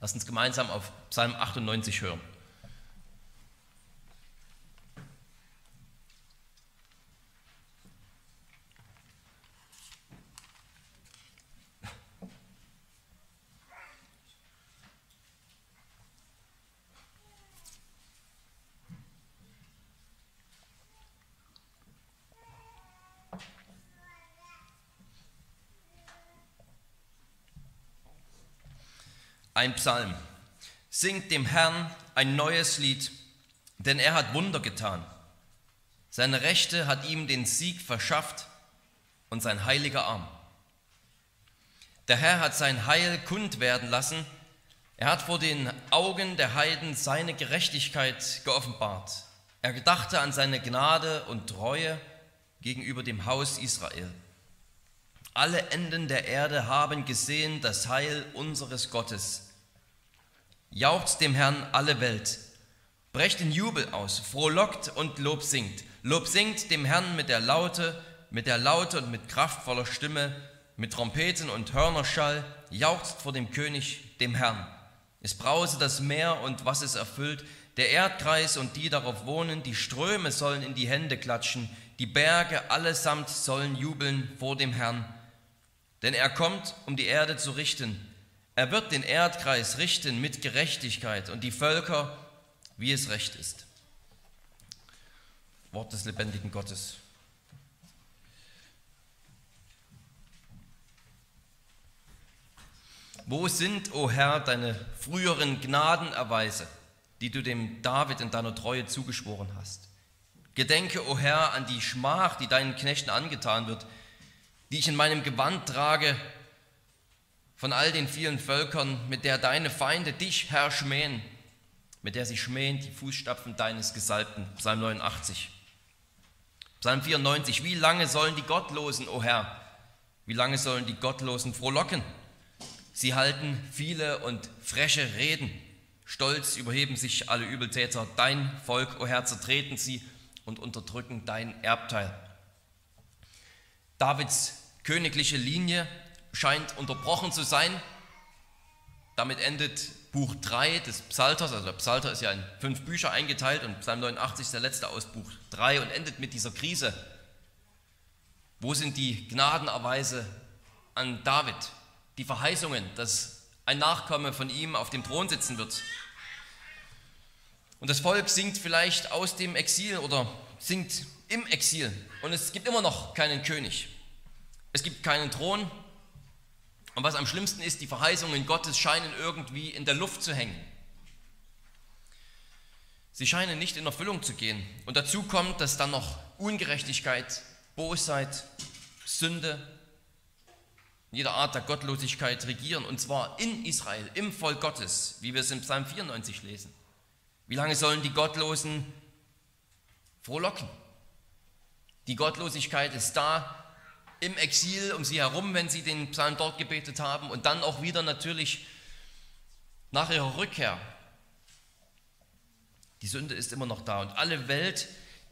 Lasst uns gemeinsam auf Psalm 98 hören. Ein Psalm. Singt dem Herrn ein neues Lied, denn er hat Wunder getan. Seine Rechte hat ihm den Sieg verschafft und sein heiliger Arm. Der Herr hat sein Heil kund werden lassen. Er hat vor den Augen der Heiden seine Gerechtigkeit geoffenbart. Er gedachte an seine Gnade und Treue gegenüber dem Haus Israel. Alle Enden der Erde haben gesehen das Heil unseres Gottes. Jauchzt dem Herrn alle Welt, brecht in Jubel aus, frohlockt und Lob singt. Lob singt dem Herrn mit der Laute, mit der Laute und mit kraftvoller Stimme, mit Trompeten und Hörnerschall, jauchzt vor dem König, dem Herrn. Es brause das Meer und was es erfüllt, der Erdkreis und die darauf wohnen, die Ströme sollen in die Hände klatschen, die Berge allesamt sollen jubeln vor dem Herrn. Denn er kommt, um die Erde zu richten er wird den Erdkreis richten mit Gerechtigkeit und die Völker, wie es recht ist. Wort des lebendigen Gottes. Wo sind, o oh Herr, deine früheren Gnadenerweise, die du dem David in deiner Treue zugeschworen hast? Gedenke, o oh Herr, an die Schmach, die deinen Knechten angetan wird, die ich in meinem Gewand trage von all den vielen Völkern, mit der deine Feinde dich, Herr, schmähen, mit der sie schmähen die Fußstapfen deines Gesalbten. Psalm 89. Psalm 94. Wie lange sollen die Gottlosen, o oh Herr, wie lange sollen die Gottlosen frohlocken? Sie halten viele und freche Reden. Stolz überheben sich alle Übeltäter. Dein Volk, o oh Herr, zertreten sie und unterdrücken dein Erbteil. Davids königliche Linie scheint unterbrochen zu sein. Damit endet Buch 3 des Psalters, also der Psalter ist ja in fünf Bücher eingeteilt und Psalm 89 ist der letzte aus Buch 3 und endet mit dieser Krise. Wo sind die Gnadenerweise an David, die Verheißungen, dass ein Nachkomme von ihm auf dem Thron sitzen wird? Und das Volk singt vielleicht aus dem Exil oder singt im Exil und es gibt immer noch keinen König. Es gibt keinen Thron, und was am schlimmsten ist, die Verheißungen Gottes scheinen irgendwie in der Luft zu hängen. Sie scheinen nicht in Erfüllung zu gehen. Und dazu kommt, dass dann noch Ungerechtigkeit, Bosheit, Sünde, jeder Art der Gottlosigkeit regieren. Und zwar in Israel, im Volk Gottes, wie wir es im Psalm 94 lesen. Wie lange sollen die Gottlosen frohlocken? Die Gottlosigkeit ist da, im Exil um sie herum, wenn sie den Psalm dort gebetet haben und dann auch wieder natürlich nach ihrer Rückkehr. Die Sünde ist immer noch da und alle Welt,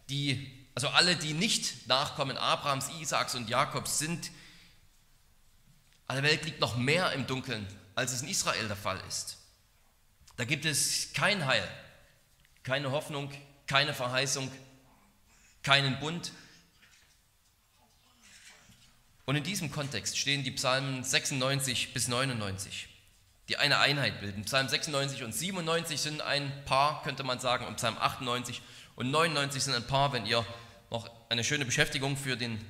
die, also alle, die nicht Nachkommen Abrahams, Isaaks und Jakobs sind, alle Welt liegt noch mehr im Dunkeln, als es in Israel der Fall ist. Da gibt es kein Heil, keine Hoffnung, keine Verheißung, keinen Bund, und in diesem Kontext stehen die Psalmen 96 bis 99, die eine Einheit bilden. Psalm 96 und 97 sind ein Paar, könnte man sagen, und Psalm 98 und 99 sind ein Paar. Wenn ihr noch eine schöne Beschäftigung für den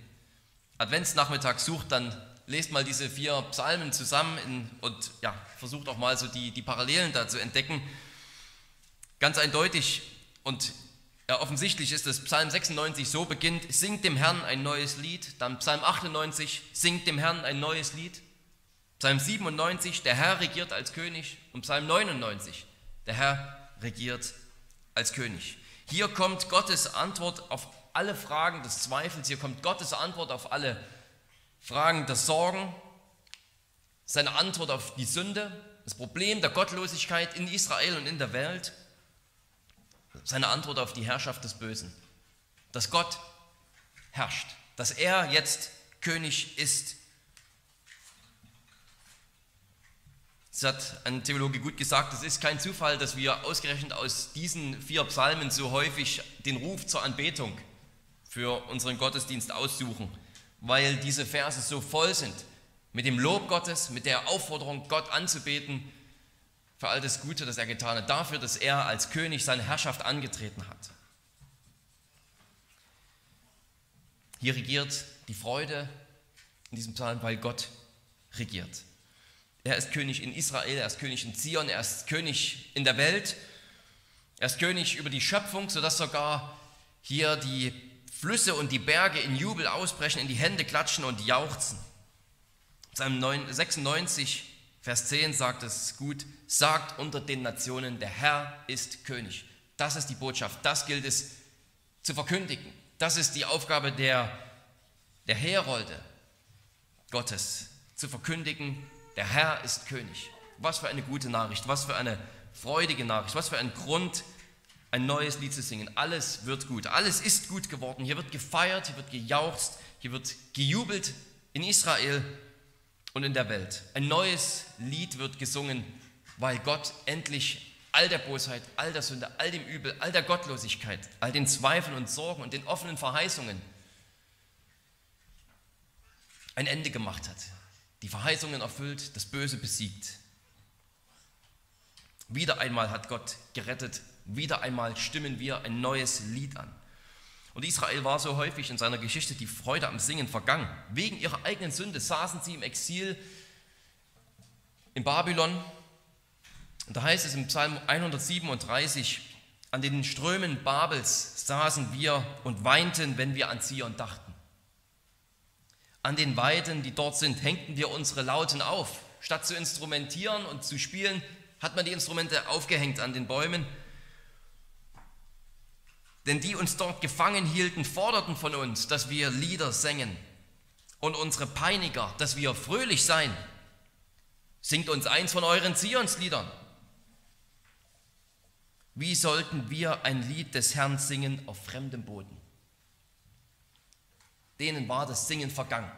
Adventsnachmittag sucht, dann lest mal diese vier Psalmen zusammen in, und ja, versucht auch mal so die, die Parallelen da zu entdecken. Ganz eindeutig und ja, offensichtlich ist es Psalm 96 so beginnt, singt dem Herrn ein neues Lied, dann Psalm 98, singt dem Herrn ein neues Lied, Psalm 97, der Herr regiert als König und Psalm 99, der Herr regiert als König. Hier kommt Gottes Antwort auf alle Fragen des Zweifels, hier kommt Gottes Antwort auf alle Fragen der Sorgen, seine Antwort auf die Sünde, das Problem der Gottlosigkeit in Israel und in der Welt seine Antwort auf die Herrschaft des Bösen. Dass Gott herrscht, dass er jetzt König ist. Es hat ein Theologe gut gesagt, es ist kein Zufall, dass wir ausgerechnet aus diesen vier Psalmen so häufig den Ruf zur Anbetung für unseren Gottesdienst aussuchen, weil diese Verse so voll sind mit dem Lob Gottes, mit der Aufforderung, Gott anzubeten für all das Gute, das er getan hat, dafür, dass er als König seine Herrschaft angetreten hat. Hier regiert die Freude in diesem Psalm, weil Gott regiert. Er ist König in Israel, er ist König in Zion, er ist König in der Welt, er ist König über die Schöpfung, sodass sogar hier die Flüsse und die Berge in Jubel ausbrechen, in die Hände klatschen und jauchzen. Psalm 96, Vers 10 sagt es gut, sagt unter den Nationen, der Herr ist König. Das ist die Botschaft, das gilt es zu verkündigen. Das ist die Aufgabe der, der Herolde Gottes, zu verkündigen, der Herr ist König. Was für eine gute Nachricht, was für eine freudige Nachricht, was für ein Grund, ein neues Lied zu singen. Alles wird gut, alles ist gut geworden. Hier wird gefeiert, hier wird gejauchzt, hier wird gejubelt in Israel und in der Welt. Ein neues Lied wird gesungen, weil Gott endlich all der Bosheit, all der Sünde, all dem Übel, all der Gottlosigkeit, all den Zweifeln und Sorgen und den offenen Verheißungen ein Ende gemacht hat die Verheißungen erfüllt, das Böse besiegt. Wieder einmal hat Gott gerettet, wieder einmal stimmen wir ein neues Lied an. Und Israel war so häufig in seiner Geschichte die Freude am Singen vergangen. Wegen ihrer eigenen Sünde saßen sie im Exil in Babylon. Und da heißt es im Psalm 137, an den Strömen Babels saßen wir und weinten, wenn wir an Zion dachten. An den Weiden, die dort sind, hängten wir unsere Lauten auf. Statt zu instrumentieren und zu spielen, hat man die Instrumente aufgehängt an den Bäumen. Denn die uns dort gefangen hielten, forderten von uns, dass wir Lieder sängen. Und unsere Peiniger, dass wir fröhlich seien. Singt uns eins von euren Zionsliedern. Wie sollten wir ein Lied des Herrn singen auf fremdem Boden? Denen war das Singen vergangen.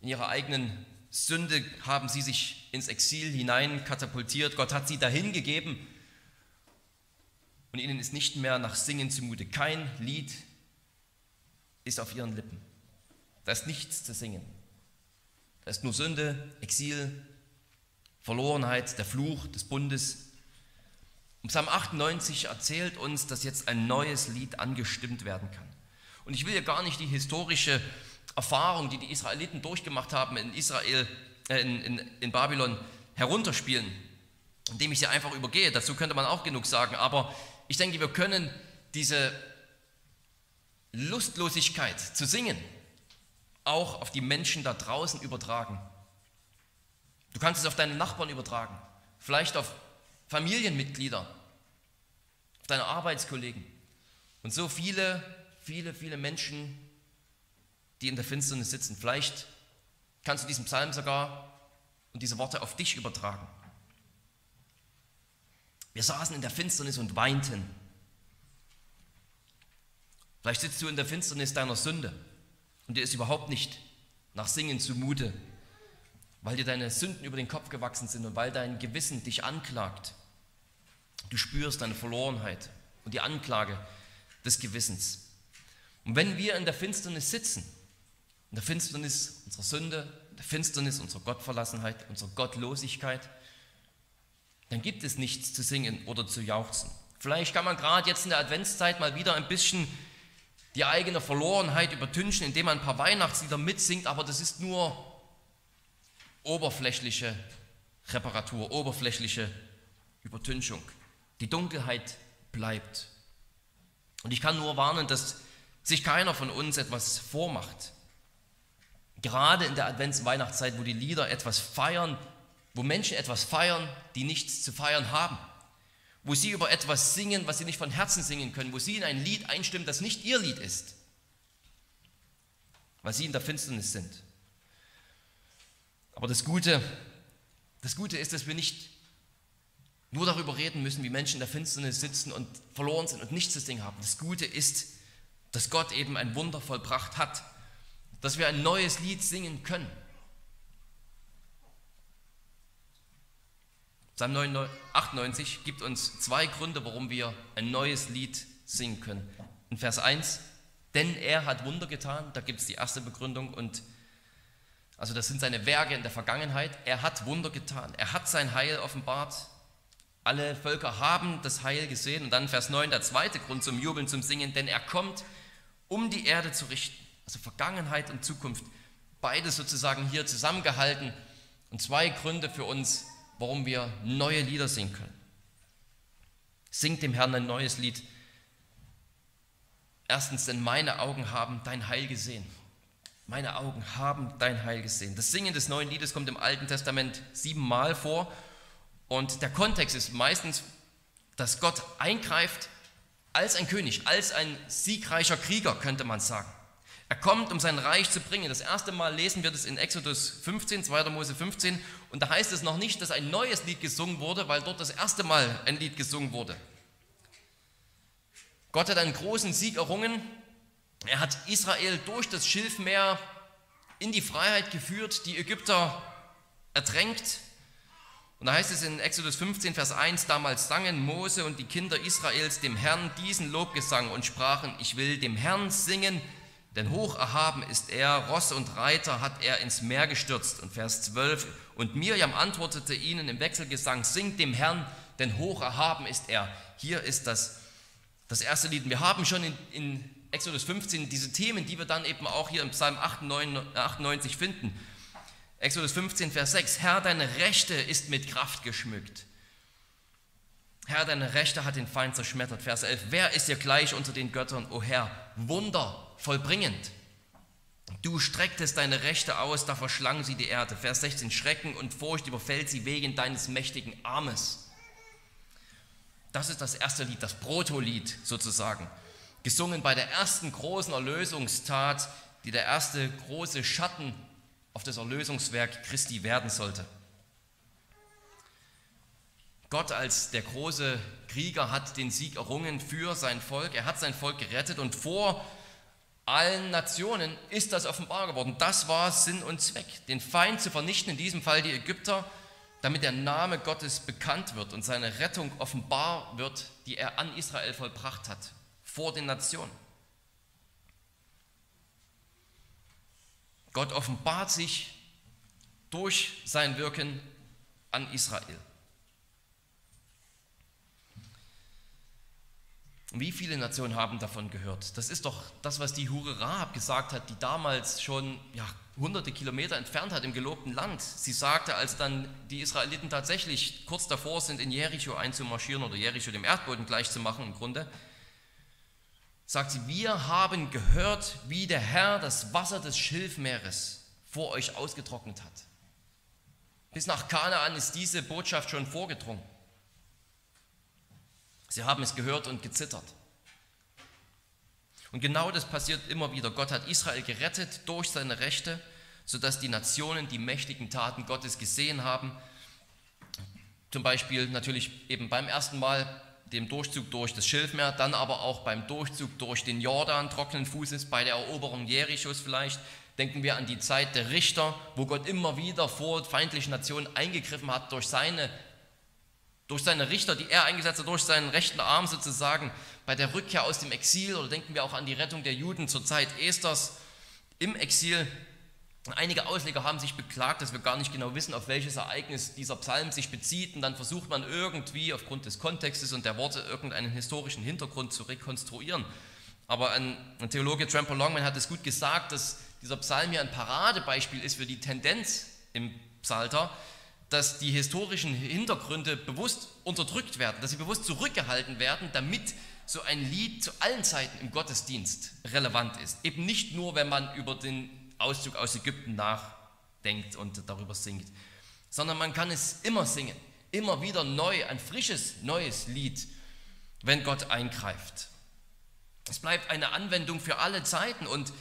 In ihrer eigenen Sünde haben sie sich ins Exil hinein katapultiert. Gott hat sie dahin gegeben und ihnen ist nicht mehr nach Singen zumute. Kein Lied ist auf ihren Lippen. Da ist nichts zu singen. Da ist nur Sünde, Exil, Verlorenheit, der Fluch des Bundes. Und Psalm 98 erzählt uns, dass jetzt ein neues Lied angestimmt werden kann. Und ich will ja gar nicht die historische Erfahrung, die die Israeliten durchgemacht haben in Israel, äh, in, in, in Babylon, herunterspielen, indem ich sie einfach übergehe. Dazu könnte man auch genug sagen. Aber ich denke, wir können diese Lustlosigkeit zu singen auch auf die Menschen da draußen übertragen. Du kannst es auf deine Nachbarn übertragen, vielleicht auf Familienmitglieder, auf deine Arbeitskollegen. Und so viele viele, viele Menschen, die in der Finsternis sitzen. Vielleicht kannst du diesen Psalm sogar und diese Worte auf dich übertragen. Wir saßen in der Finsternis und weinten. Vielleicht sitzt du in der Finsternis deiner Sünde und dir ist überhaupt nicht nach Singen zumute, weil dir deine Sünden über den Kopf gewachsen sind und weil dein Gewissen dich anklagt. Du spürst deine Verlorenheit und die Anklage des Gewissens. Und wenn wir in der Finsternis sitzen, in der Finsternis unserer Sünde, in der Finsternis unserer Gottverlassenheit, unserer Gottlosigkeit, dann gibt es nichts zu singen oder zu jauchzen. Vielleicht kann man gerade jetzt in der Adventszeit mal wieder ein bisschen die eigene Verlorenheit übertünchen, indem man ein paar Weihnachtslieder mitsingt, aber das ist nur oberflächliche Reparatur, oberflächliche Übertünchung. Die Dunkelheit bleibt. Und ich kann nur warnen, dass sich keiner von uns etwas vormacht. Gerade in der Advents-Weihnachtszeit, wo die Lieder etwas feiern, wo Menschen etwas feiern, die nichts zu feiern haben, wo sie über etwas singen, was sie nicht von Herzen singen können, wo sie in ein Lied einstimmen, das nicht ihr Lied ist, weil sie in der Finsternis sind. Aber das Gute, das Gute ist, dass wir nicht nur darüber reden müssen, wie Menschen in der Finsternis sitzen und verloren sind und nichts zu singen haben. Das Gute ist, dass Gott eben ein Wunder vollbracht hat, dass wir ein neues Lied singen können. Psalm 98 gibt uns zwei Gründe, warum wir ein neues Lied singen können. In Vers 1, denn er hat Wunder getan, da gibt es die erste Begründung und also das sind seine Werke in der Vergangenheit. Er hat Wunder getan, er hat sein Heil offenbart. Alle Völker haben das Heil gesehen. Und dann Vers 9, der zweite Grund zum Jubeln, zum Singen, denn er kommt, um die Erde zu richten. Also Vergangenheit und Zukunft, beides sozusagen hier zusammengehalten. Und zwei Gründe für uns, warum wir neue Lieder singen können. Singt dem Herrn ein neues Lied. Erstens, denn meine Augen haben dein Heil gesehen. Meine Augen haben dein Heil gesehen. Das Singen des neuen Liedes kommt im Alten Testament siebenmal vor. Und der Kontext ist meistens, dass Gott eingreift als ein König, als ein siegreicher Krieger, könnte man sagen. Er kommt, um sein Reich zu bringen. Das erste Mal lesen wir das in Exodus 15, 2. Mose 15. Und da heißt es noch nicht, dass ein neues Lied gesungen wurde, weil dort das erste Mal ein Lied gesungen wurde. Gott hat einen großen Sieg errungen. Er hat Israel durch das Schilfmeer in die Freiheit geführt, die Ägypter ertränkt. Und da heißt es in Exodus 15, Vers 1, damals sangen Mose und die Kinder Israels dem Herrn diesen Lobgesang und sprachen, ich will dem Herrn singen, denn hoch erhaben ist er, Ross und Reiter hat er ins Meer gestürzt. Und Vers 12, und Mirjam antwortete ihnen im Wechselgesang, singt dem Herrn, denn hoch erhaben ist er. Hier ist das, das erste Lied. Wir haben schon in, in Exodus 15 diese Themen, die wir dann eben auch hier im Psalm 98 finden. Exodus 15, Vers 6, Herr, deine Rechte ist mit Kraft geschmückt. Herr, deine Rechte hat den Feind zerschmettert. Vers 11, wer ist dir gleich unter den Göttern, o Herr, Wunder vollbringend. Du strecktest deine Rechte aus, da verschlang sie die Erde. Vers 16, Schrecken und Furcht überfällt sie wegen deines mächtigen Armes. Das ist das erste Lied, das Protolied sozusagen. Gesungen bei der ersten großen Erlösungstat, die der erste große Schatten auf das Erlösungswerk Christi werden sollte. Gott als der große Krieger hat den Sieg errungen für sein Volk. Er hat sein Volk gerettet und vor allen Nationen ist das offenbar geworden. Das war Sinn und Zweck, den Feind zu vernichten, in diesem Fall die Ägypter, damit der Name Gottes bekannt wird und seine Rettung offenbar wird, die er an Israel vollbracht hat, vor den Nationen. Gott offenbart sich durch sein Wirken an Israel. Wie viele Nationen haben davon gehört? Das ist doch das, was die Hure Rahab gesagt hat, die damals schon ja, hunderte Kilometer entfernt hat im gelobten Land. Sie sagte, als dann die Israeliten tatsächlich kurz davor sind, in Jericho einzumarschieren oder Jericho dem Erdboden gleichzumachen im Grunde, sagt sie, wir haben gehört, wie der Herr das Wasser des Schilfmeeres vor euch ausgetrocknet hat. Bis nach Kanaan ist diese Botschaft schon vorgedrungen. Sie haben es gehört und gezittert. Und genau das passiert immer wieder. Gott hat Israel gerettet durch seine Rechte, sodass die Nationen die mächtigen Taten Gottes gesehen haben. Zum Beispiel natürlich eben beim ersten Mal dem Durchzug durch das Schilfmeer, dann aber auch beim Durchzug durch den Jordan trockenen Fußes, bei der Eroberung Jerichos vielleicht. Denken wir an die Zeit der Richter, wo Gott immer wieder vor feindlichen Nationen eingegriffen hat durch seine durch seine Richter, die er eingesetzt hat, durch seinen rechten Arm sozusagen bei der Rückkehr aus dem Exil oder denken wir auch an die Rettung der Juden zur Zeit Esthers im Exil. Einige Ausleger haben sich beklagt, dass wir gar nicht genau wissen, auf welches Ereignis dieser Psalm sich bezieht und dann versucht man irgendwie aufgrund des Kontextes und der Worte irgendeinen historischen Hintergrund zu rekonstruieren. Aber ein, ein Theologe, Tramper Longman, hat es gut gesagt, dass dieser Psalm hier ein Paradebeispiel ist für die Tendenz im Psalter, dass die historischen Hintergründe bewusst unterdrückt werden, dass sie bewusst zurückgehalten werden, damit so ein Lied zu allen Zeiten im Gottesdienst relevant ist. Eben nicht nur, wenn man über den Auszug aus Ägypten nachdenkt und darüber singt, sondern man kann es immer singen, immer wieder neu, ein frisches, neues Lied, wenn Gott eingreift. Es bleibt eine Anwendung für alle Zeiten und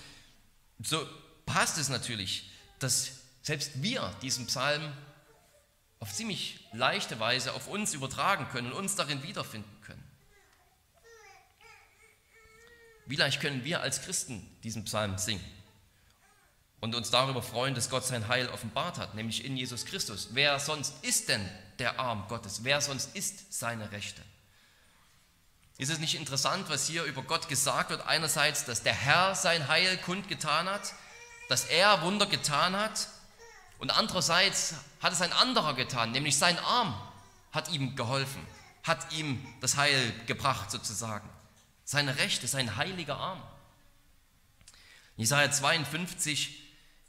so passt es natürlich, dass selbst wir diesen Psalm auf ziemlich leichte Weise auf uns übertragen können und uns darin wiederfinden können. Wie leicht können wir als Christen diesen Psalm singen? und uns darüber freuen, dass Gott sein Heil offenbart hat, nämlich in Jesus Christus. Wer sonst ist denn der Arm Gottes? Wer sonst ist seine Rechte? Ist es nicht interessant, was hier über Gott gesagt wird? Einerseits, dass der Herr sein Heil kundgetan hat, dass er Wunder getan hat und andererseits hat es ein anderer getan, nämlich sein Arm hat ihm geholfen, hat ihm das Heil gebracht sozusagen. Seine Rechte, sein heiliger Arm. Jesaja 52,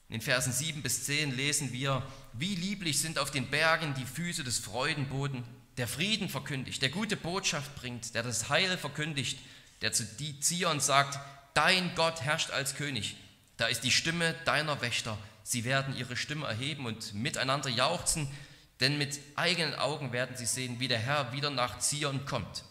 in den Versen 7 bis 10 lesen wir, wie lieblich sind auf den Bergen die Füße des Freudenboden, der Frieden verkündigt, der gute Botschaft bringt, der das Heil verkündigt, der zu Zion sagt, dein Gott herrscht als König. Da ist die Stimme deiner Wächter. Sie werden ihre Stimme erheben und miteinander jauchzen, denn mit eigenen Augen werden sie sehen, wie der Herr wieder nach Zion kommt.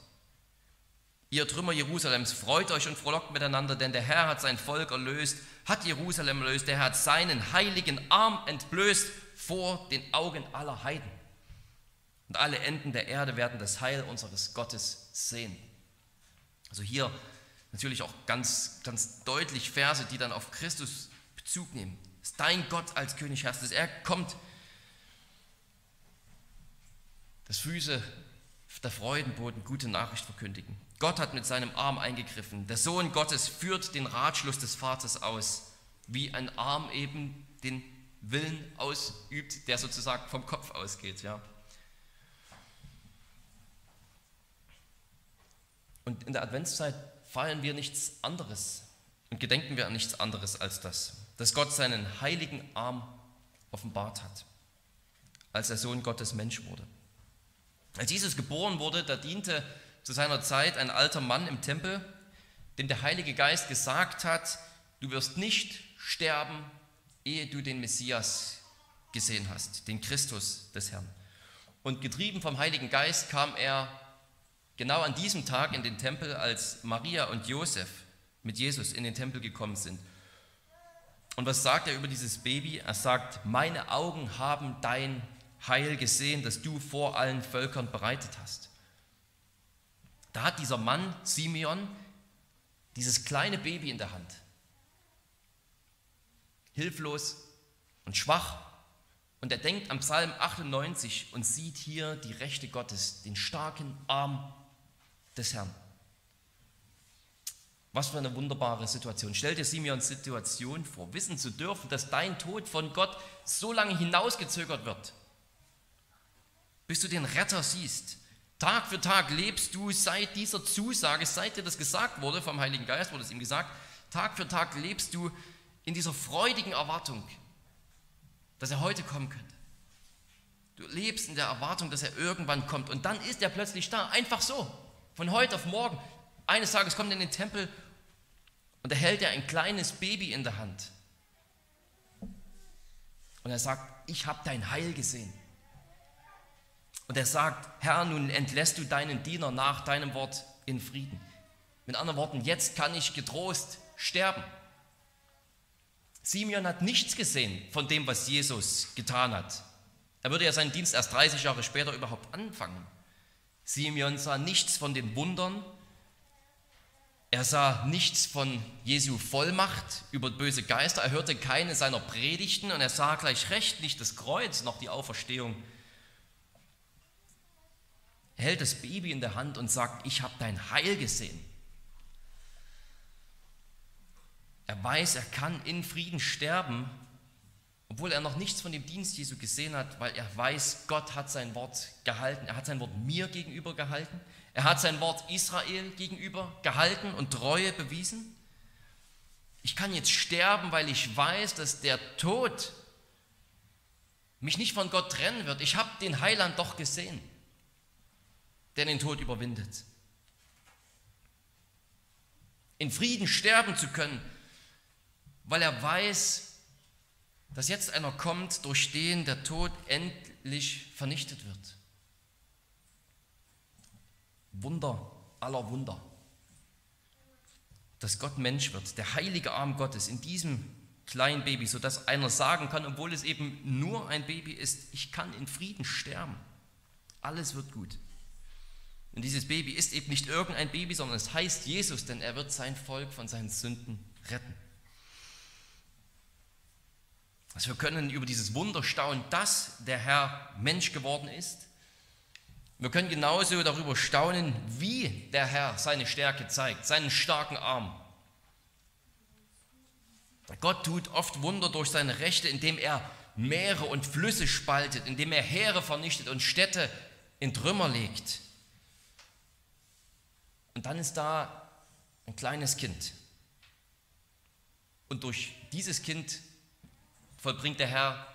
Ihr Trümmer Jerusalems, freut euch und frohlockt miteinander, denn der Herr hat sein Volk erlöst, hat Jerusalem erlöst, der Herr hat seinen heiligen Arm entblößt vor den Augen aller Heiden. Und alle Enden der Erde werden das Heil unseres Gottes sehen. Also hier natürlich auch ganz, ganz deutlich Verse, die dann auf Christus Bezug nehmen. Dass dein Gott als König herrscht, dass er kommt, dass Füße der Freudenboten gute Nachricht verkündigen. Gott hat mit seinem Arm eingegriffen. Der Sohn Gottes führt den Ratschluss des Vaters aus, wie ein Arm eben den Willen ausübt, der sozusagen vom Kopf ausgeht. Ja. Und in der Adventszeit feiern wir nichts anderes und gedenken wir an nichts anderes als das, dass Gott seinen heiligen Arm offenbart hat, als der Sohn Gottes Mensch wurde. Als Jesus geboren wurde, da diente zu seiner Zeit ein alter Mann im Tempel, dem der Heilige Geist gesagt hat, du wirst nicht sterben, ehe du den Messias gesehen hast, den Christus des Herrn. Und getrieben vom Heiligen Geist kam er genau an diesem Tag in den Tempel, als Maria und Josef mit Jesus in den Tempel gekommen sind. Und was sagt er über dieses Baby? Er sagt, meine Augen haben dein Heil gesehen, das du vor allen Völkern bereitet hast. Da hat dieser Mann, Simeon, dieses kleine Baby in der Hand. Hilflos und schwach. Und er denkt am Psalm 98 und sieht hier die Rechte Gottes, den starken Arm des Herrn. Was für eine wunderbare Situation. Stell dir Simeons Situation vor, wissen zu dürfen, dass dein Tod von Gott so lange hinausgezögert wird, bis du den Retter siehst. Tag für Tag lebst du seit dieser Zusage, seit dir das gesagt wurde, vom Heiligen Geist wurde es ihm gesagt, Tag für Tag lebst du in dieser freudigen Erwartung, dass er heute kommen könnte. Du lebst in der Erwartung, dass er irgendwann kommt und dann ist er plötzlich da, einfach so. Von heute auf morgen. Eines Tages kommt er in den Tempel und er hält er ein kleines Baby in der Hand. Und er sagt, ich habe dein Heil gesehen. Und er sagt, Herr, nun entlässt du deinen Diener nach deinem Wort in Frieden. Mit anderen Worten, jetzt kann ich getrost sterben. Simeon hat nichts gesehen von dem, was Jesus getan hat. Er würde ja seinen Dienst erst 30 Jahre später überhaupt anfangen. Simeon sah nichts von den Wundern. Er sah nichts von Jesu Vollmacht über böse Geister. Er hörte keine seiner Predigten und er sah gleich recht nicht das Kreuz noch die Auferstehung. Er hält das Baby in der Hand und sagt, ich habe dein Heil gesehen. Er weiß, er kann in Frieden sterben, obwohl er noch nichts von dem Dienst Jesu gesehen hat, weil er weiß, Gott hat sein Wort gehalten. Er hat sein Wort mir gegenüber gehalten. Er hat sein Wort Israel gegenüber gehalten und Treue bewiesen. Ich kann jetzt sterben, weil ich weiß, dass der Tod mich nicht von Gott trennen wird. Ich habe den Heiland doch gesehen, der den Tod überwindet. In Frieden sterben zu können, weil er weiß, dass jetzt einer kommt, durch den der Tod endlich vernichtet wird. Wunder aller Wunder. Dass Gott Mensch wird, der heilige Arm Gottes in diesem kleinen Baby, sodass einer sagen kann, obwohl es eben nur ein Baby ist, ich kann in Frieden sterben. Alles wird gut. Und dieses Baby ist eben nicht irgendein Baby, sondern es heißt Jesus, denn er wird sein Volk von seinen Sünden retten. Also wir können über dieses Wunder staunen, dass der Herr Mensch geworden ist. Wir können genauso darüber staunen, wie der Herr seine Stärke zeigt, seinen starken Arm. Gott tut oft Wunder durch seine Rechte, indem er Meere und Flüsse spaltet, indem er Heere vernichtet und Städte in Trümmer legt. Und dann ist da ein kleines Kind. Und durch dieses Kind vollbringt der Herr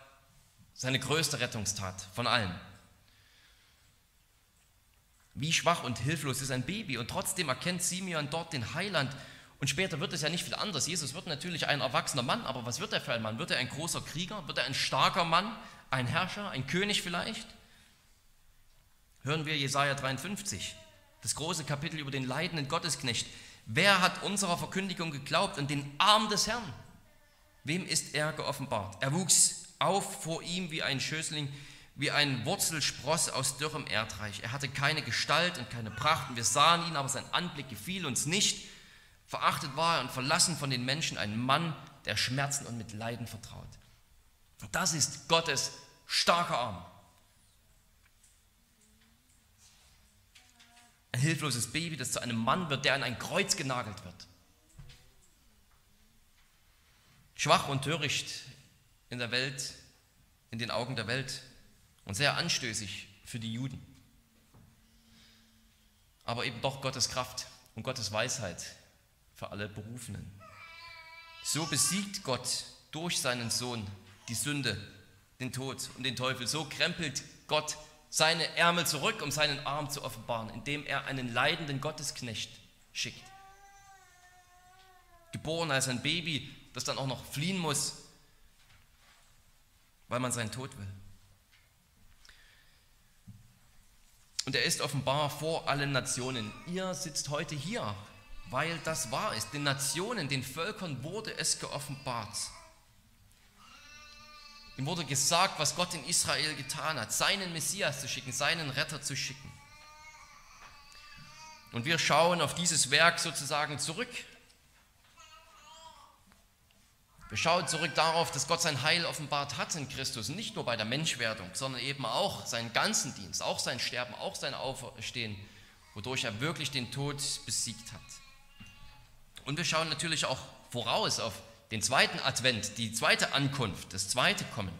seine größte Rettungstat von allen. Wie schwach und hilflos ist ein Baby und trotzdem erkennt Simeon dort den Heiland. Und später wird es ja nicht viel anders. Jesus wird natürlich ein erwachsener Mann, aber was wird er für ein Mann? Wird er ein großer Krieger? Wird er ein starker Mann? Ein Herrscher? Ein König vielleicht? Hören wir Jesaja 53, das große Kapitel über den leidenden Gottesknecht. Wer hat unserer Verkündigung geglaubt und den Arm des Herrn? Wem ist er geoffenbart? Er wuchs auf vor ihm wie ein Schößling, wie ein Wurzelspross aus dürrem Erdreich. Er hatte keine Gestalt und keine Pracht und wir sahen ihn, aber sein Anblick gefiel uns nicht. Verachtet war er und verlassen von den Menschen, ein Mann, der Schmerzen und mit Leiden vertraut. Das ist Gottes starker Arm. Ein hilfloses Baby, das zu einem Mann wird, der an ein Kreuz genagelt wird. Schwach und töricht in der Welt, in den Augen der Welt und sehr anstößig für die Juden. Aber eben doch Gottes Kraft und Gottes Weisheit für alle Berufenen. So besiegt Gott durch seinen Sohn die Sünde, den Tod und den Teufel. So krempelt Gott seine Ärmel zurück, um seinen Arm zu offenbaren, indem er einen leidenden Gottesknecht schickt. Geboren als ein Baby, das dann auch noch fliehen muss, weil man seinen Tod will. Und er ist offenbar vor allen Nationen. Ihr sitzt heute hier, weil das wahr ist. Den Nationen, den Völkern wurde es geoffenbart. Ihm wurde gesagt, was Gott in Israel getan hat, seinen Messias zu schicken, seinen Retter zu schicken. Und wir schauen auf dieses Werk sozusagen zurück wir schauen zurück darauf, dass Gott sein Heil offenbart hat in Christus, nicht nur bei der Menschwerdung, sondern eben auch seinen ganzen Dienst, auch sein Sterben, auch sein Auferstehen, wodurch er wirklich den Tod besiegt hat. Und wir schauen natürlich auch voraus auf den zweiten Advent, die zweite Ankunft, das zweite Kommen.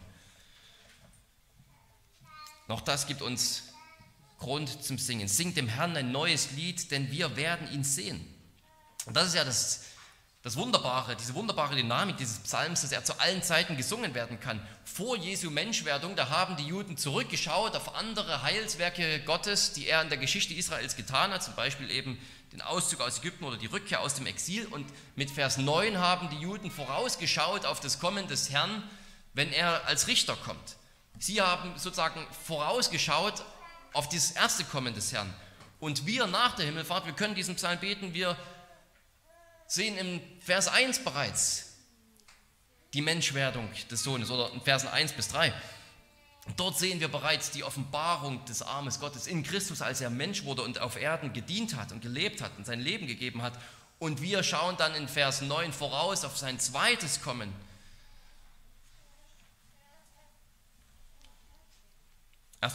Noch das gibt uns Grund zum Singen. Singt dem Herrn ein neues Lied, denn wir werden ihn sehen. Und das ist ja das das Wunderbare, diese wunderbare Dynamik dieses Psalms, dass er zu allen Zeiten gesungen werden kann. Vor Jesu Menschwerdung, da haben die Juden zurückgeschaut auf andere Heilswerke Gottes, die er in der Geschichte Israels getan hat, zum Beispiel eben den Auszug aus Ägypten oder die Rückkehr aus dem Exil. Und mit Vers 9 haben die Juden vorausgeschaut auf das Kommen des Herrn, wenn er als Richter kommt. Sie haben sozusagen vorausgeschaut auf dieses erste Kommen des Herrn. Und wir nach der Himmelfahrt, wir können diesen Psalm beten, wir sehen im Vers 1 bereits die Menschwerdung des Sohnes oder in Versen 1 bis 3. Dort sehen wir bereits die Offenbarung des Armes Gottes in Christus, als er Mensch wurde und auf Erden gedient hat und gelebt hat und sein Leben gegeben hat. Und wir schauen dann in Vers 9 voraus auf sein zweites Kommen.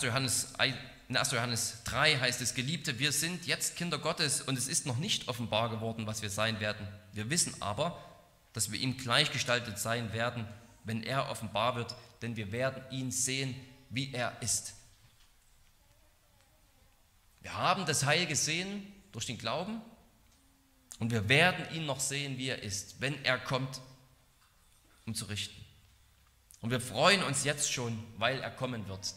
Johannes in 1. Johannes 3 heißt es, Geliebte, wir sind jetzt Kinder Gottes und es ist noch nicht offenbar geworden, was wir sein werden. Wir wissen aber, dass wir ihm gleichgestaltet sein werden, wenn er offenbar wird, denn wir werden ihn sehen, wie er ist. Wir haben das Heil gesehen durch den Glauben und wir werden ihn noch sehen, wie er ist, wenn er kommt, um zu richten. Und wir freuen uns jetzt schon, weil er kommen wird.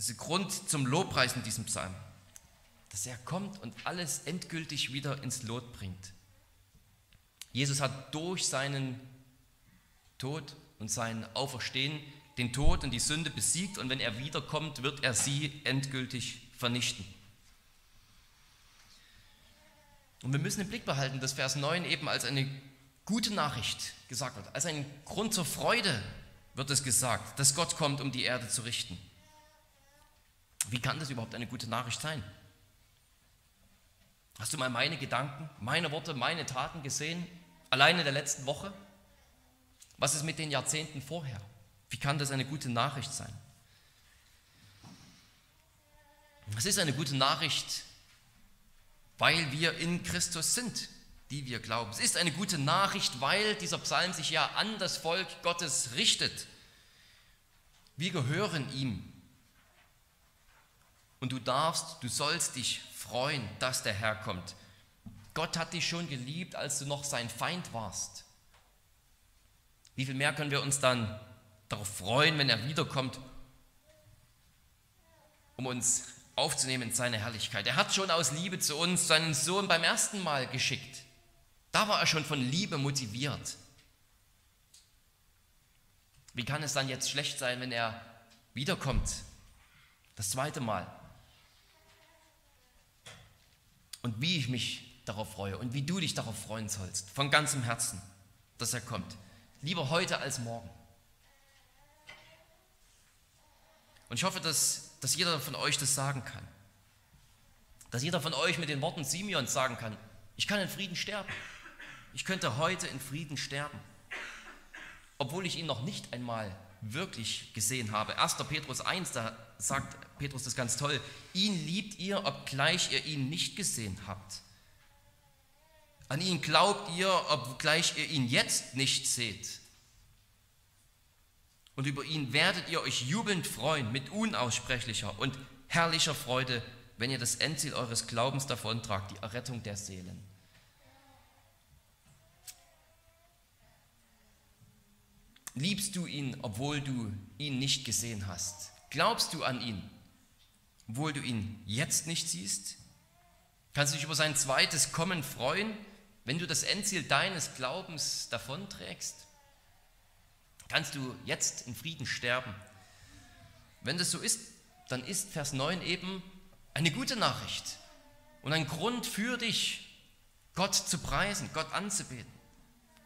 Das ist der Grund zum Lobpreis in diesem Psalm, dass er kommt und alles endgültig wieder ins Lot bringt. Jesus hat durch seinen Tod und sein Auferstehen den Tod und die Sünde besiegt und wenn er wiederkommt, wird er sie endgültig vernichten. Und wir müssen im Blick behalten, dass Vers 9 eben als eine gute Nachricht gesagt wird. Als ein Grund zur Freude wird es gesagt, dass Gott kommt, um die Erde zu richten. Wie kann das überhaupt eine gute Nachricht sein? Hast du mal meine Gedanken, meine Worte, meine Taten gesehen, alleine in der letzten Woche? Was ist mit den Jahrzehnten vorher? Wie kann das eine gute Nachricht sein? Es ist eine gute Nachricht, weil wir in Christus sind, die wir glauben. Es ist eine gute Nachricht, weil dieser Psalm sich ja an das Volk Gottes richtet. Wir gehören ihm. Und du darfst, du sollst dich freuen, dass der Herr kommt. Gott hat dich schon geliebt, als du noch sein Feind warst. Wie viel mehr können wir uns dann darauf freuen, wenn er wiederkommt, um uns aufzunehmen in seine Herrlichkeit. Er hat schon aus Liebe zu uns seinen Sohn beim ersten Mal geschickt. Da war er schon von Liebe motiviert. Wie kann es dann jetzt schlecht sein, wenn er wiederkommt? Das zweite Mal. Und wie ich mich darauf freue und wie du dich darauf freuen sollst, von ganzem Herzen, dass er kommt. Lieber heute als morgen. Und ich hoffe, dass, dass jeder von euch das sagen kann. Dass jeder von euch mit den Worten Simeons sagen kann, ich kann in Frieden sterben. Ich könnte heute in Frieden sterben, obwohl ich ihn noch nicht einmal wirklich gesehen habe. 1. Petrus 1, da sagt Petrus das ganz toll, ihn liebt ihr, obgleich ihr ihn nicht gesehen habt. An ihn glaubt ihr, obgleich ihr ihn jetzt nicht seht. Und über ihn werdet ihr euch jubelnd freuen mit unaussprechlicher und herrlicher Freude, wenn ihr das Endziel eures Glaubens davontragt, die Errettung der Seelen. Liebst du ihn, obwohl du ihn nicht gesehen hast? Glaubst du an ihn, obwohl du ihn jetzt nicht siehst? Kannst du dich über sein zweites Kommen freuen, wenn du das Endziel deines Glaubens davonträgst? Kannst du jetzt in Frieden sterben? Wenn das so ist, dann ist Vers 9 eben eine gute Nachricht und ein Grund für dich, Gott zu preisen, Gott anzubeten.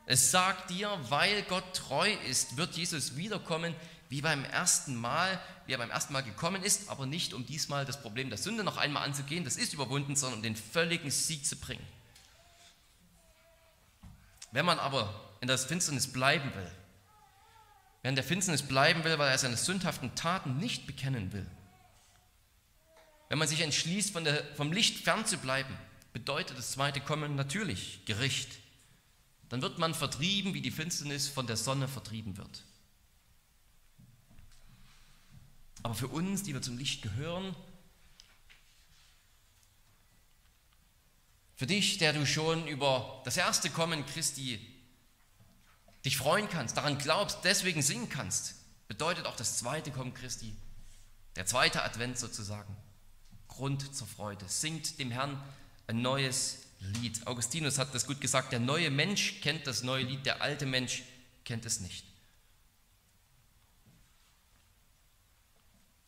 Es sagt dir, weil Gott treu ist, wird Jesus wiederkommen, wie beim ersten Mal, wie er beim ersten Mal gekommen ist, aber nicht um diesmal das Problem der Sünde noch einmal anzugehen, das ist überwunden, sondern um den völligen Sieg zu bringen. Wenn man aber in der Finsternis bleiben will, wenn in der Finsternis bleiben will, weil er seine sündhaften Taten nicht bekennen will, wenn man sich entschließt, der, vom Licht fernzubleiben, bedeutet das zweite Kommen natürlich Gericht dann wird man vertrieben, wie die Finsternis von der Sonne vertrieben wird. Aber für uns, die wir zum Licht gehören, für dich, der du schon über das erste Kommen Christi dich freuen kannst, daran glaubst, deswegen singen kannst, bedeutet auch das zweite Kommen Christi, der zweite Advent sozusagen, Grund zur Freude. Singt dem Herrn ein neues Lied. Augustinus hat das gut gesagt, der neue Mensch kennt das neue Lied, der alte Mensch kennt es nicht.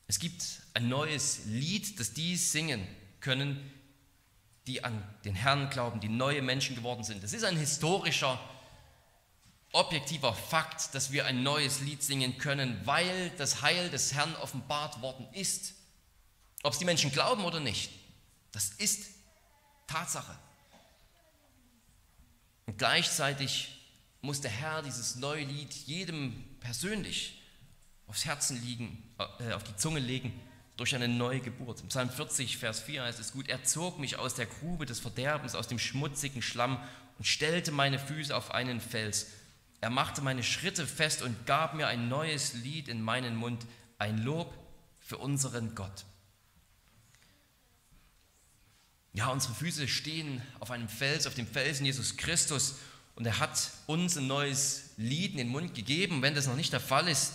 Es gibt ein neues Lied, das die singen können, die an den Herrn glauben, die neue Menschen geworden sind. Es ist ein historischer, objektiver Fakt, dass wir ein neues Lied singen können, weil das Heil des Herrn offenbart worden ist. Ob es die Menschen glauben oder nicht, das ist Tatsache. Und gleichzeitig muss der Herr dieses neue Lied jedem persönlich aufs Herzen liegen, äh, auf die Zunge legen durch eine neue Geburt. Im Psalm 40, Vers 4 heißt es gut, er zog mich aus der Grube des Verderbens, aus dem schmutzigen Schlamm und stellte meine Füße auf einen Fels. Er machte meine Schritte fest und gab mir ein neues Lied in meinen Mund, ein Lob für unseren Gott. Ja, unsere Füße stehen auf einem Fels, auf dem Felsen Jesus Christus und er hat uns ein neues Lied in den Mund gegeben. Wenn das noch nicht der Fall ist,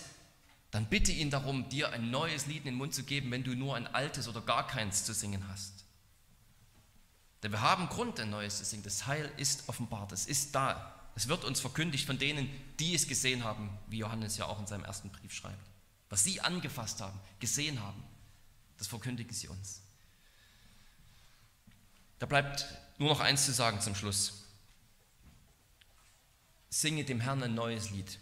dann bitte ihn darum, dir ein neues Lied in den Mund zu geben, wenn du nur ein altes oder gar keins zu singen hast. Denn wir haben Grund, ein neues zu singen. Das Heil ist offenbart, es ist da. Es wird uns verkündigt von denen, die es gesehen haben, wie Johannes ja auch in seinem ersten Brief schreibt. Was sie angefasst haben, gesehen haben, das verkündigen sie uns. Da bleibt nur noch eins zu sagen zum Schluss. Singe dem Herrn ein neues Lied.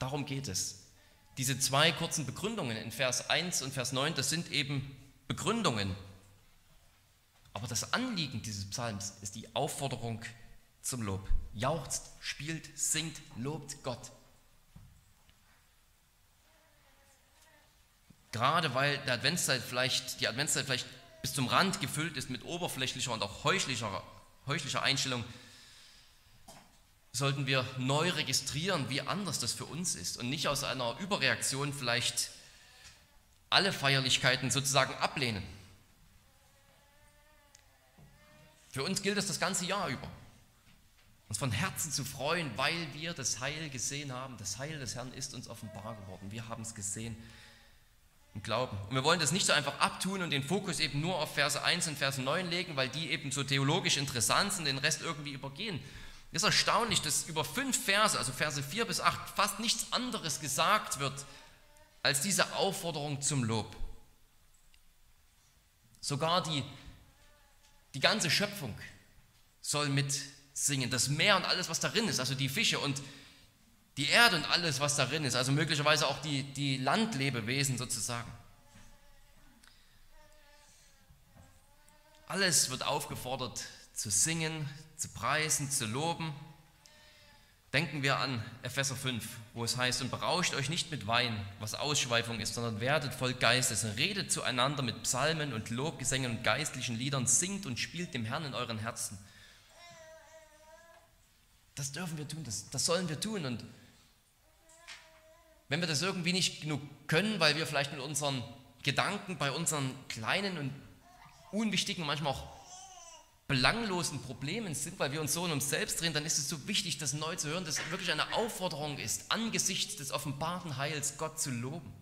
Darum geht es. Diese zwei kurzen Begründungen in Vers 1 und Vers 9, das sind eben Begründungen. Aber das Anliegen dieses Psalms ist die Aufforderung zum Lob. Jauchzt, spielt, singt, lobt Gott. Gerade weil der Adventszeit vielleicht, die Adventszeit vielleicht bis zum Rand gefüllt ist mit oberflächlicher und auch heuchlicher, heuchlicher Einstellung, sollten wir neu registrieren, wie anders das für uns ist und nicht aus einer Überreaktion vielleicht alle Feierlichkeiten sozusagen ablehnen. Für uns gilt es das ganze Jahr über, uns von Herzen zu freuen, weil wir das Heil gesehen haben. Das Heil des Herrn ist uns offenbar geworden. Wir haben es gesehen im Glauben. Und wir wollen das nicht so einfach abtun und den Fokus eben nur auf Verse 1 und Verse 9 legen, weil die eben so theologisch interessant sind, den Rest irgendwie übergehen. Es ist erstaunlich, dass über fünf Verse, also Verse 4 bis 8, fast nichts anderes gesagt wird als diese Aufforderung zum Lob. Sogar die, die ganze Schöpfung soll mitsingen. Das Meer und alles, was darin ist, also die Fische und die Erde und alles, was darin ist, also möglicherweise auch die, die Landlebewesen sozusagen. Alles wird aufgefordert zu singen, zu preisen, zu loben. Denken wir an Epheser 5, wo es heißt, und berauscht euch nicht mit Wein, was Ausschweifung ist, sondern werdet voll Geistes und redet zueinander mit Psalmen und Lobgesängen und geistlichen Liedern, singt und spielt dem Herrn in euren Herzen. Das dürfen wir tun, das, das sollen wir tun. Und wenn wir das irgendwie nicht genug können, weil wir vielleicht mit unseren Gedanken bei unseren kleinen und unwichtigen, manchmal auch belanglosen Problemen sind, weil wir uns so in uns selbst drehen, dann ist es so wichtig, das neu zu hören, dass es wirklich eine Aufforderung ist, angesichts des offenbarten Heils Gott zu loben.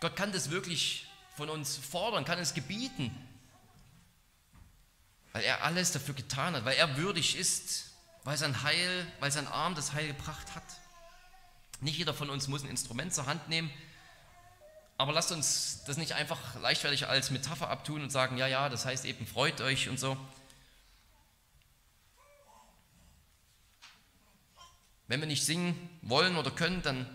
Gott kann das wirklich von uns fordern, kann es gebieten, weil er alles dafür getan hat, weil er würdig ist, weil sein Heil, weil sein Arm das Heil gebracht hat. Nicht jeder von uns muss ein Instrument zur Hand nehmen, aber lasst uns das nicht einfach leichtfertig als Metapher abtun und sagen, ja, ja, das heißt eben, freut euch und so. Wenn wir nicht singen wollen oder können, dann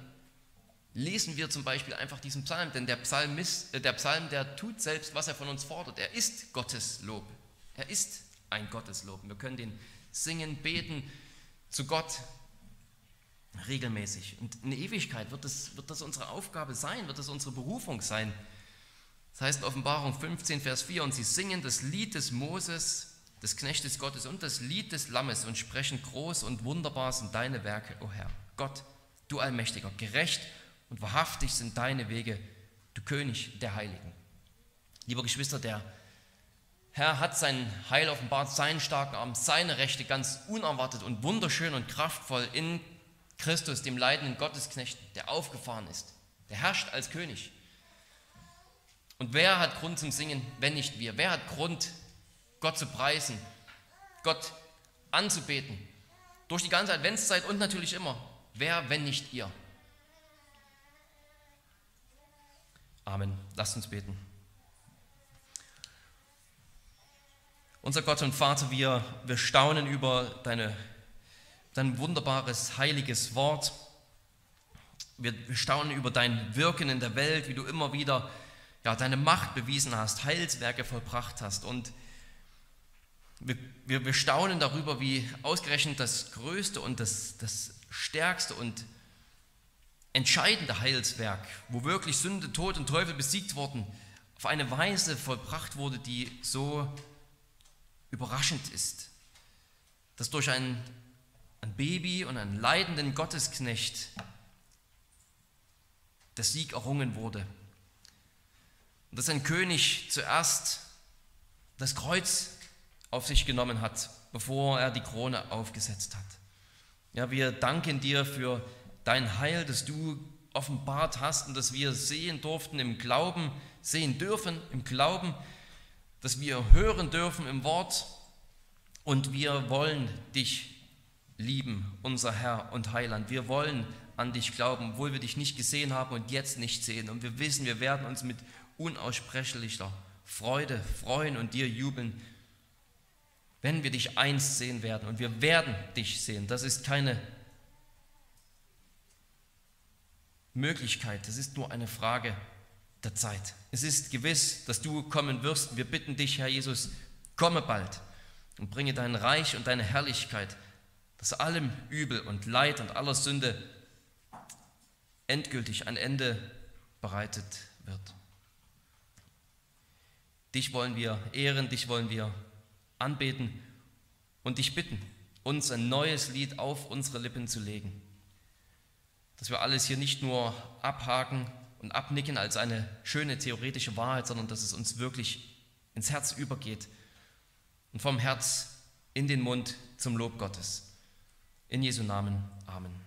lesen wir zum Beispiel einfach diesen Psalm, denn der, Psalmist, äh, der Psalm, der tut selbst, was er von uns fordert. Er ist Gottes Lob. Er ist ein Gotteslob. Wir können den singen, beten zu Gott, regelmäßig. Und in Ewigkeit wird das, wird das unsere Aufgabe sein, wird das unsere Berufung sein. Das heißt Offenbarung 15, Vers 4, und sie singen das Lied des Moses, des Knechtes Gottes und das Lied des Lammes und sprechen groß und wunderbar sind deine Werke, o oh Herr. Gott, du Allmächtiger, gerecht und wahrhaftig sind deine Wege, du König der Heiligen. Lieber Geschwister, der Herr hat sein Heil offenbart, seinen starken Arm, seine Rechte ganz unerwartet und wunderschön und kraftvoll in Christus, dem leidenden Gottesknecht, der aufgefahren ist. Der herrscht als König. Und wer hat Grund zum Singen, wenn nicht wir? Wer hat Grund, Gott zu preisen, Gott anzubeten? Durch die ganze Adventszeit und natürlich immer. Wer, wenn nicht ihr? Amen. Lasst uns beten. Unser Gott und Vater, wir, wir staunen über deine dein wunderbares, heiliges Wort. Wir staunen über dein Wirken in der Welt, wie du immer wieder ja, deine Macht bewiesen hast, Heilswerke vollbracht hast. Und wir, wir, wir staunen darüber, wie ausgerechnet das größte und das, das stärkste und entscheidende Heilswerk, wo wirklich Sünde, Tod und Teufel besiegt wurden, auf eine Weise vollbracht wurde, die so überraschend ist, dass durch ein ein Baby und einen leidenden Gottesknecht der Sieg errungen wurde. Und dass ein König zuerst das Kreuz auf sich genommen hat, bevor er die Krone aufgesetzt hat. Ja, wir danken dir für dein Heil, das du offenbart hast und dass wir sehen durften im Glauben, sehen dürfen im Glauben, dass wir hören dürfen im Wort und wir wollen dich lieben, unser Herr und Heiland. Wir wollen an dich glauben, obwohl wir dich nicht gesehen haben und jetzt nicht sehen. Und wir wissen, wir werden uns mit unaussprechlicher Freude freuen und dir jubeln, wenn wir dich einst sehen werden. Und wir werden dich sehen. Das ist keine Möglichkeit, das ist nur eine Frage der Zeit. Es ist gewiss, dass du kommen wirst. Wir bitten dich, Herr Jesus, komme bald. und bringe dein Reich und deine Herrlichkeit, dass allem Übel und Leid und aller Sünde endgültig ein Ende bereitet wird. Dich wollen wir ehren, dich wollen wir anbeten und dich bitten, uns ein neues Lied auf unsere Lippen zu legen. Dass wir alles hier nicht nur abhaken und abnicken als eine schöne theoretische Wahrheit, sondern dass es uns wirklich ins Herz übergeht und vom Herz in den Mund zum Lob Gottes. In Jesu Namen. Amen.